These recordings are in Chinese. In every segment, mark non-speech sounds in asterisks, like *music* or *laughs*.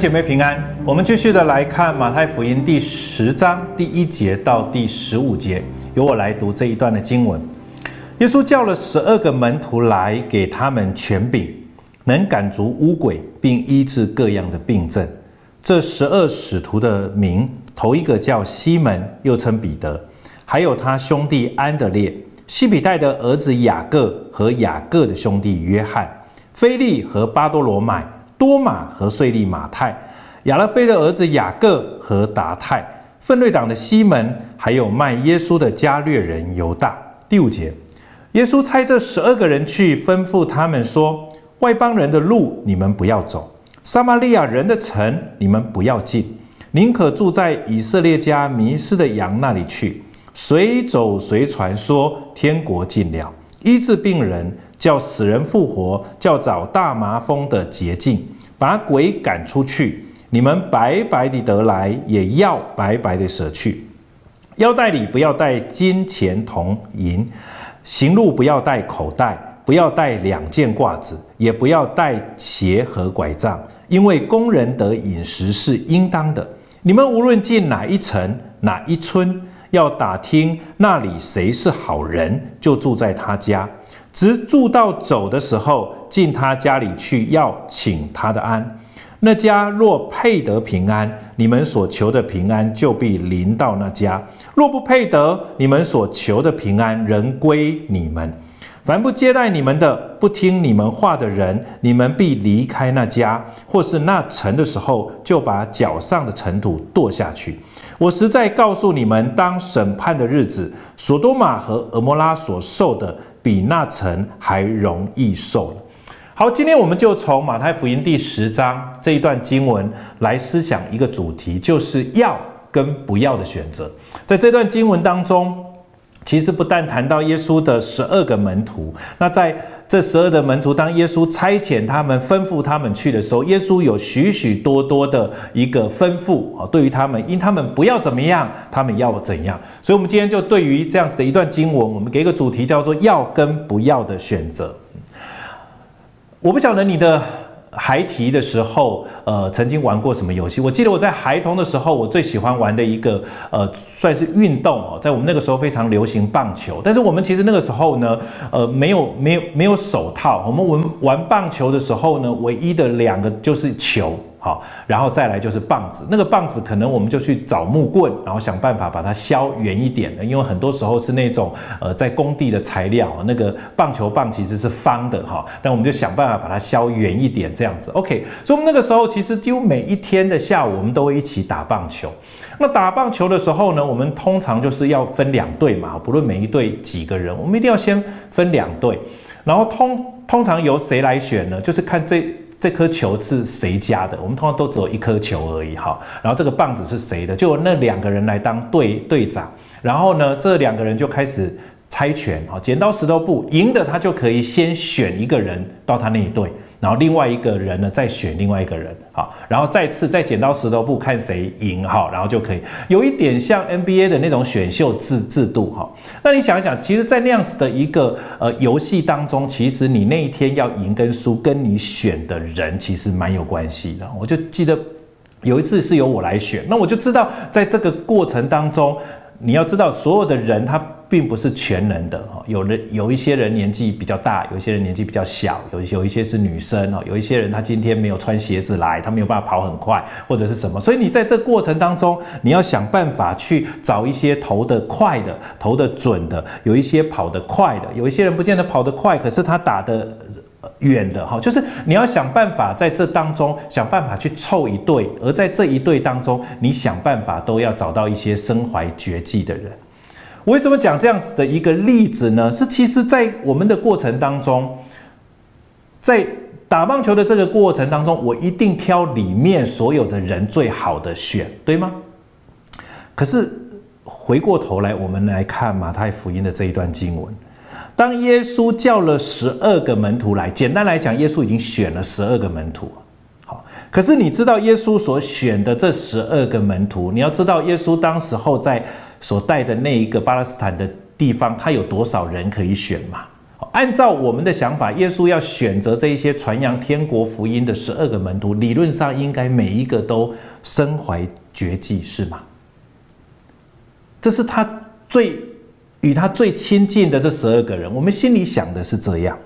姐妹平安，我们继续的来看马太福音第十章第一节到第十五节，由我来读这一段的经文。耶稣叫了十二个门徒来，给他们权柄，能赶逐污鬼，并医治各样的病症。这十二使徒的名，头一个叫西门，又称彼得，还有他兄弟安德烈，西比代的儿子雅各和雅各的兄弟约翰，腓力和巴多罗买。多马和税利马太，亚勒腓的儿子雅各和达太，奋锐党的西门，还有卖耶稣的加略人犹大。第五节，耶稣差这十二个人去，吩咐他们说：外邦人的路你们不要走，撒玛利亚人的城你们不要进，宁可住在以色列家迷失的羊那里去，随走随传说天国近了，医治病人。叫死人复活，叫找大麻风的洁净，把鬼赶出去。你们白白的得来，也要白白的舍去。腰带里不要带金钱铜银，行路不要带口袋，不要带两件褂子，也不要带鞋和拐杖，因为工人得饮食是应当的。你们无论进哪一城哪一村，要打听那里谁是好人，就住在他家。直住到走的时候，进他家里去，要请他的安。那家若配得平安，你们所求的平安就必临到那家；若不配得，你们所求的平安仍归你们。凡不接待你们的，不听你们话的人，你们必离开那家或是那城的时候，就把脚上的尘土跺下去。我实在告诉你们，当审判的日子，所多玛和蛾摩拉所受的，比那城还容易受。好，今天我们就从马太福音第十章这一段经文来思想一个主题，就是要跟不要的选择。在这段经文当中，其实不但谈到耶稣的十二个门徒，那在这十二的门徒，当耶稣差遣他们、吩咐他们去的时候，耶稣有许许多多的一个吩咐啊，对于他们，因他们不要怎么样，他们要怎样。所以，我们今天就对于这样子的一段经文，我们给一个主题，叫做“要跟不要的选择”。我不晓得你的。孩提的时候，呃，曾经玩过什么游戏？我记得我在孩童的时候，我最喜欢玩的一个，呃，算是运动哦，在我们那个时候非常流行棒球。但是我们其实那个时候呢，呃，没有没有没有手套。我们玩玩棒球的时候呢，唯一的两个就是球。好，然后再来就是棒子，那个棒子可能我们就去找木棍，然后想办法把它削圆一点的，因为很多时候是那种呃在工地的材料，那个棒球棒其实是方的哈，但我们就想办法把它削圆一点这样子。OK，所以我们那个时候其实几乎每一天的下午我们都会一起打棒球。那打棒球的时候呢，我们通常就是要分两队嘛，不论每一队几个人，我们一定要先分两队，然后通通常由谁来选呢？就是看这。这颗球是谁家的？我们通常都只有一颗球而已，哈。然后这个棒子是谁的？就那两个人来当队队长。然后呢，这两个人就开始猜拳，哈，剪刀石头布，赢的他就可以先选一个人到他那一队。然后另外一个人呢，再选另外一个人，好，然后再次再剪刀石头布，看谁赢，哈，然后就可以有一点像 NBA 的那种选秀制制度，哈。那你想一想，其实，在那样子的一个呃游戏当中，其实你那一天要赢跟输，跟你选的人其实蛮有关系的。我就记得有一次是由我来选，那我就知道在这个过程当中。你要知道，所有的人他并不是全能的哈，有人有一些人年纪比较大，有一些人年纪比较小，有有一些是女生哦，有一些人他今天没有穿鞋子来，他没有办法跑很快或者是什么，所以你在这过程当中，你要想办法去找一些投得快的、投得准的，有一些跑得快的，有一些人不见得跑得快，可是他打得。远的哈，就是你要想办法在这当中想办法去凑一对，而在这一对当中，你想办法都要找到一些身怀绝技的人。为什么讲这样子的一个例子呢？是其实，在我们的过程当中，在打棒球的这个过程当中，我一定挑里面所有的人最好的选，对吗？可是回过头来，我们来看马太福音的这一段经文。当耶稣叫了十二个门徒来，简单来讲，耶稣已经选了十二个门徒。好，可是你知道耶稣所选的这十二个门徒，你要知道耶稣当时候在所带的那一个巴勒斯坦的地方，他有多少人可以选嘛？按照我们的想法，耶稣要选择这一些传扬天国福音的十二个门徒，理论上应该每一个都身怀绝技，是吗？这是他最与他最亲近的这十二个人，我们心里想的是这样。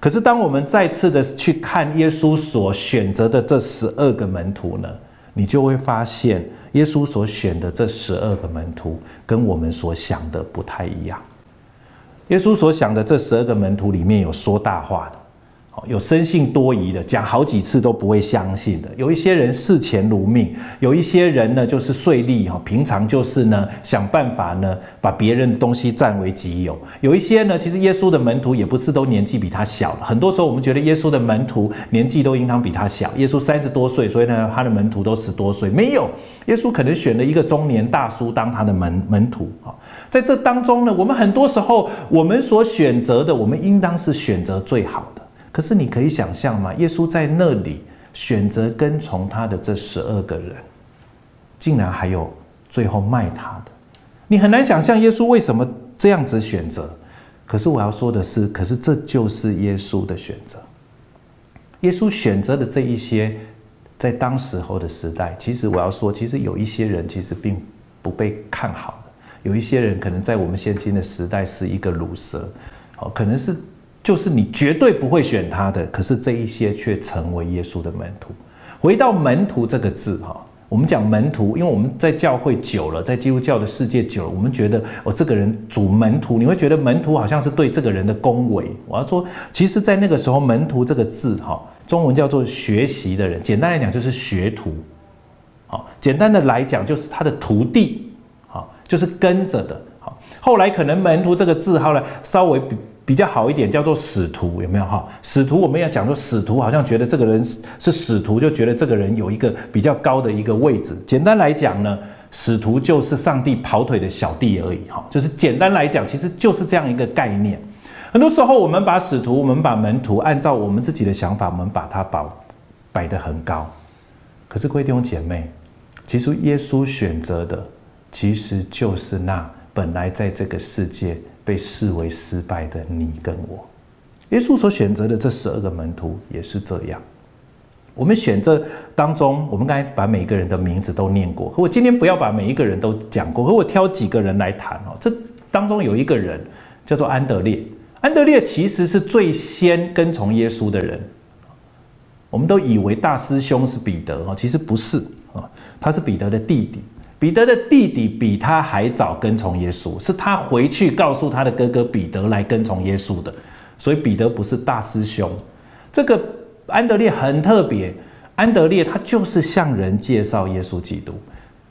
可是当我们再次的去看耶稣所选择的这十二个门徒呢，你就会发现，耶稣所选的这十二个门徒跟我们所想的不太一样。耶稣所想的这十二个门徒里面有说大话的。有生性多疑的，讲好几次都不会相信的；有一些人视钱如命；有一些人呢就是碎利哈，平常就是呢想办法呢把别人的东西占为己有；有一些呢，其实耶稣的门徒也不是都年纪比他小的。很多时候我们觉得耶稣的门徒年纪都应当比他小。耶稣三十多岁，所以呢他的门徒都十多岁。没有，耶稣可能选了一个中年大叔当他的门门徒啊。在这当中呢，我们很多时候我们所选择的，我们应当是选择最好的。可是你可以想象吗？耶稣在那里选择跟从他的这十二个人，竟然还有最后卖他的。你很难想象耶稣为什么这样子选择。可是我要说的是，可是这就是耶稣的选择。耶稣选择的这一些，在当时候的时代，其实我要说，其实有一些人其实并不被看好的。有一些人可能在我们现今的时代是一个鲁蛇，哦，可能是。就是你绝对不会选他的，可是这一些却成为耶稣的门徒。回到门徒这个字哈，我们讲门徒，因为我们在教会久了，在基督教的世界久了，我们觉得哦，这个人主门徒，你会觉得门徒好像是对这个人的恭维。我要说，其实，在那个时候，门徒这个字哈，中文叫做学习的人，简单来讲就是学徒。好，简单的来讲就是他的徒弟，好，就是跟着的。好，后来可能门徒这个字后来稍微比比。较好一点，叫做使徒，有没有哈？使徒我们要讲说使徒，好像觉得这个人是使徒，就觉得这个人有一个比较高的一个位置。简单来讲呢，使徒就是上帝跑腿的小弟而已哈。就是简单来讲，其实就是这样一个概念。很多时候我们把使徒，我们把门徒，按照我们自己的想法，我们把它摆摆得很高。可是，各位弟兄姐妹，其实耶稣选择的，其实就是那本来在这个世界。被视为失败的你跟我，耶稣所选择的这十二个门徒也是这样。我们选择当中，我们刚才把每一个人的名字都念过，可我今天不要把每一个人都讲过，可我挑几个人来谈哦。这当中有一个人叫做安德烈，安德烈其实是最先跟从耶稣的人。我们都以为大师兄是彼得哦，其实不是啊，他是彼得的弟弟。彼得的弟弟比他还早跟从耶稣，是他回去告诉他的哥哥彼得来跟从耶稣的，所以彼得不是大师兄。这个安德烈很特别，安德烈他就是向人介绍耶稣基督，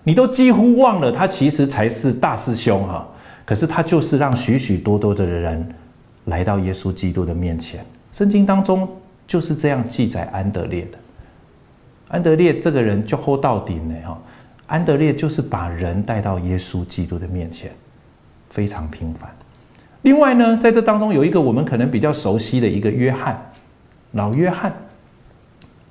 你都几乎忘了他其实才是大师兄哈，可是他就是让许许多多的人来到耶稣基督的面前。圣经当中就是这样记载安德烈的，安德烈这个人就厚到底呢哈。安德烈就是把人带到耶稣基督的面前，非常平凡。另外呢，在这当中有一个我们可能比较熟悉的一个约翰，老约翰。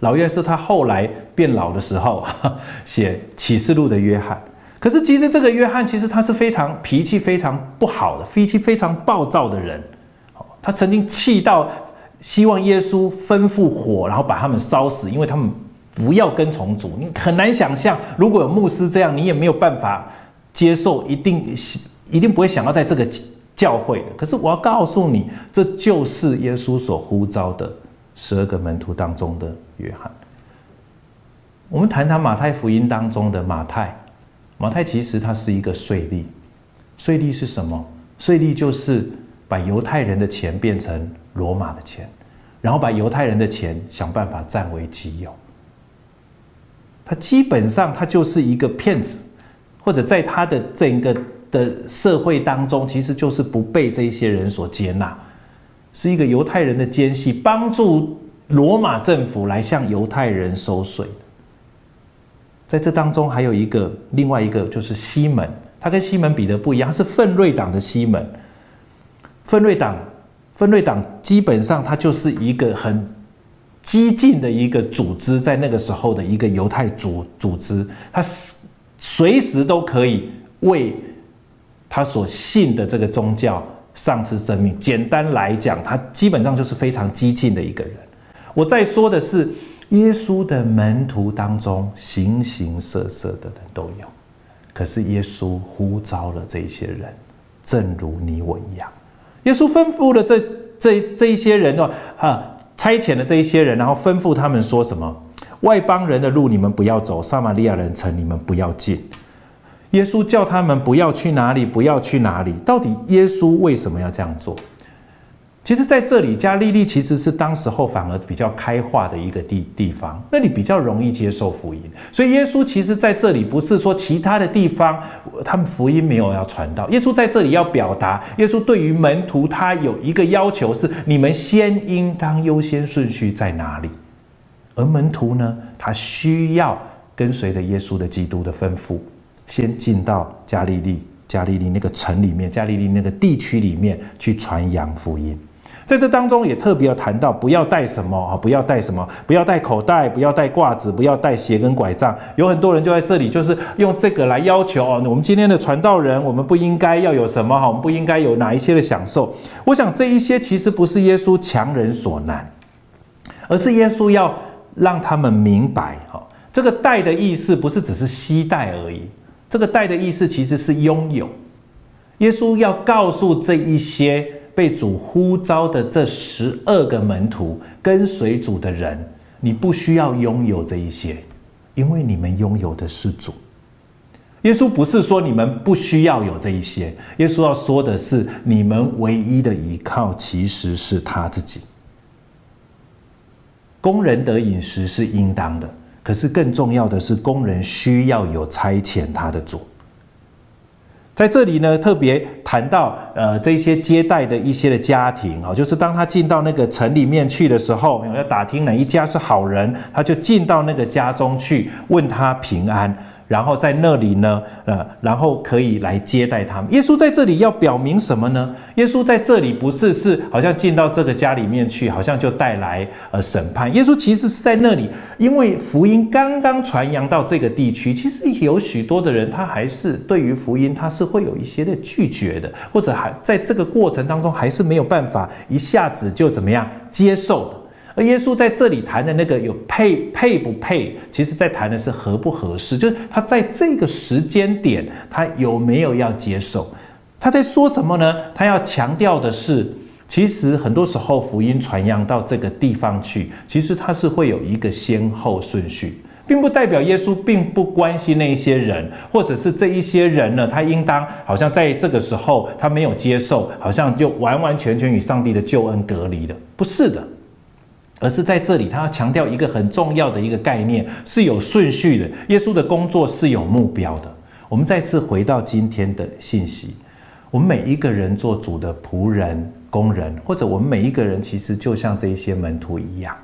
老约是他后来变老的时候 *laughs* 写启示录的约翰。可是其实这个约翰其实他是非常脾气非常不好的，脾气非常暴躁的人。他曾经气到希望耶稣吩咐火，然后把他们烧死，因为他们。不要跟从主，你很难想象，如果有牧师这样，你也没有办法接受，一定一定不会想要在这个教会的。可是我要告诉你，这就是耶稣所呼召的十二个门徒当中的约翰。我们谈谈马太福音当中的马太，马太其实他是一个税吏，税吏是什么？税吏就是把犹太人的钱变成罗马的钱，然后把犹太人的钱想办法占为己有。他基本上他就是一个骗子，或者在他的整个的社会当中，其实就是不被这些人所接纳，是一个犹太人的奸细，帮助罗马政府来向犹太人收税。在这当中还有一个另外一个就是西门，他跟西门彼得不一样，他是奋锐党的西门。奋锐党，奋锐党基本上他就是一个很。激进的一个组织，在那个时候的一个犹太组组织，他随时都可以为他所信的这个宗教丧失生命。简单来讲，他基本上就是非常激进的一个人。我在说的是，耶稣的门徒当中，形形色色的人都有，可是耶稣呼召了这些人，正如你我一样。耶稣吩咐了这这这一些人哦，哈，差遣的这一些人，然后吩咐他们说什么？外邦人的路你们不要走，撒玛利亚人城你们不要进。耶稣叫他们不要去哪里，不要去哪里。到底耶稣为什么要这样做？其实，在这里，加利利其实是当时候反而比较开化的一个地地方，那里比较容易接受福音。所以，耶稣其实在这里不是说其他的地方他们福音没有要传到。耶稣在这里要表达，耶稣对于门徒他有一个要求是：你们先应当优先顺序在哪里？而门徒呢，他需要跟随着耶稣的基督的吩咐，先进到加利利，加利利那个城里面，加利利那个地区里面去传扬福音。在这当中也特别要谈到，不要带什么啊，不要带什么，不要带口袋，不要带挂子，不要带鞋跟拐杖。有很多人就在这里，就是用这个来要求哦。我们今天的传道人，我们不应该要有什么哈？我们不应该有哪一些的享受？我想这一些其实不是耶稣强人所难，而是耶稣要让他们明白哈，这个带的意思不是只是携带而已，这个带的意思其实是拥有。耶稣要告诉这一些。被主呼召的这十二个门徒，跟随主的人，你不需要拥有这一些，因为你们拥有的是主。耶稣不是说你们不需要有这一些，耶稣要说的是，你们唯一的依靠其实是他自己。工人得饮食是应当的，可是更重要的是，工人需要有差遣他的主。在这里呢，特别谈到呃这些接待的一些的家庭啊，就是当他进到那个城里面去的时候，要打听哪一家是好人，他就进到那个家中去问他平安。然后在那里呢，呃，然后可以来接待他们。耶稣在这里要表明什么呢？耶稣在这里不是是好像进到这个家里面去，好像就带来呃审判。耶稣其实是在那里，因为福音刚刚传扬到这个地区，其实有许多的人他还是对于福音他是会有一些的拒绝的，或者还在这个过程当中还是没有办法一下子就怎么样接受的。而耶稣在这里谈的那个有配配不配，其实在谈的是合不合适，就是他在这个时间点，他有没有要接受？他在说什么呢？他要强调的是，其实很多时候福音传扬到这个地方去，其实他是会有一个先后顺序，并不代表耶稣并不关心那一些人，或者是这一些人呢，他应当好像在这个时候他没有接受，好像就完完全全与上帝的救恩隔离了，不是的。而是在这里，他要强调一个很重要的一个概念，是有顺序的。耶稣的工作是有目标的。我们再次回到今天的信息，我们每一个人做主的仆人、工人，或者我们每一个人，其实就像这一些门徒一样，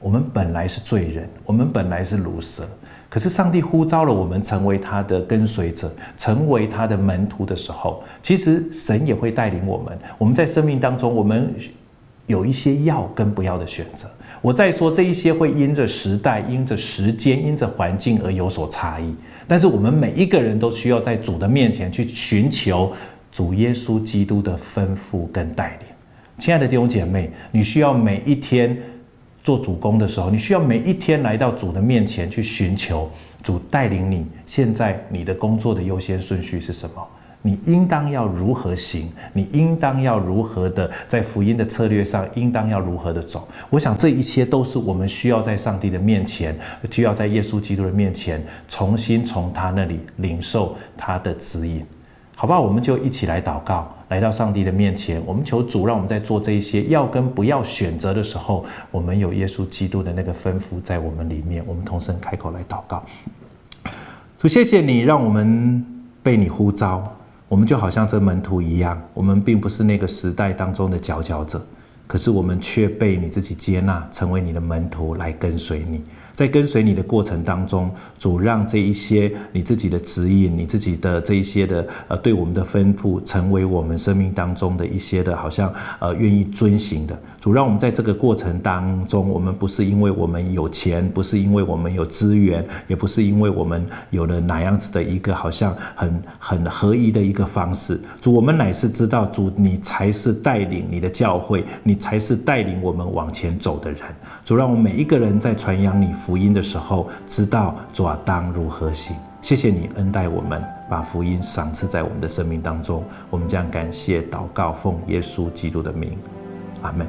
我们本来是罪人，我们本来是鲁蛇，可是上帝呼召了我们成为他的跟随者，成为他的门徒的时候，其实神也会带领我们。我们在生命当中，我们。有一些要跟不要的选择。我再说这一些会因着时代、因着时间、因着环境而有所差异。但是我们每一个人都需要在主的面前去寻求主耶稣基督的吩咐跟带领。亲爱的弟兄姐妹，你需要每一天做主工的时候，你需要每一天来到主的面前去寻求主带领你。现在你的工作的优先顺序是什么？你应当要如何行？你应当要如何的在福音的策略上，应当要如何的走？我想这一切都是我们需要在上帝的面前，需要在耶稣基督的面前，重新从他那里领受他的指引，好不好？我们就一起来祷告，来到上帝的面前，我们求主让我们在做这一些要跟不要选择的时候，我们有耶稣基督的那个吩咐在我们里面，我们同声开口来祷告。主，谢谢你让我们被你呼召。我们就好像这门徒一样，我们并不是那个时代当中的佼佼者，可是我们却被你自己接纳，成为你的门徒来跟随你。在跟随你的过程当中，主让这一些你自己的指引，你自己的这一些的呃对我们的吩咐，成为我们生命当中的一些的，好像呃愿意遵行的。主让我们在这个过程当中，我们不是因为我们有钱，不是因为我们有资源，也不是因为我们有了哪样子的一个好像很很合宜的一个方式。主，我们乃是知道，主你才是带领你的教会，你才是带领我们往前走的人。主，让我们每一个人在传扬你福音的时候，知道主啊当如何行。谢谢你恩待我们，把福音赏赐在我们的生命当中。我们将感谢祷告，奉耶稣基督的名，阿门。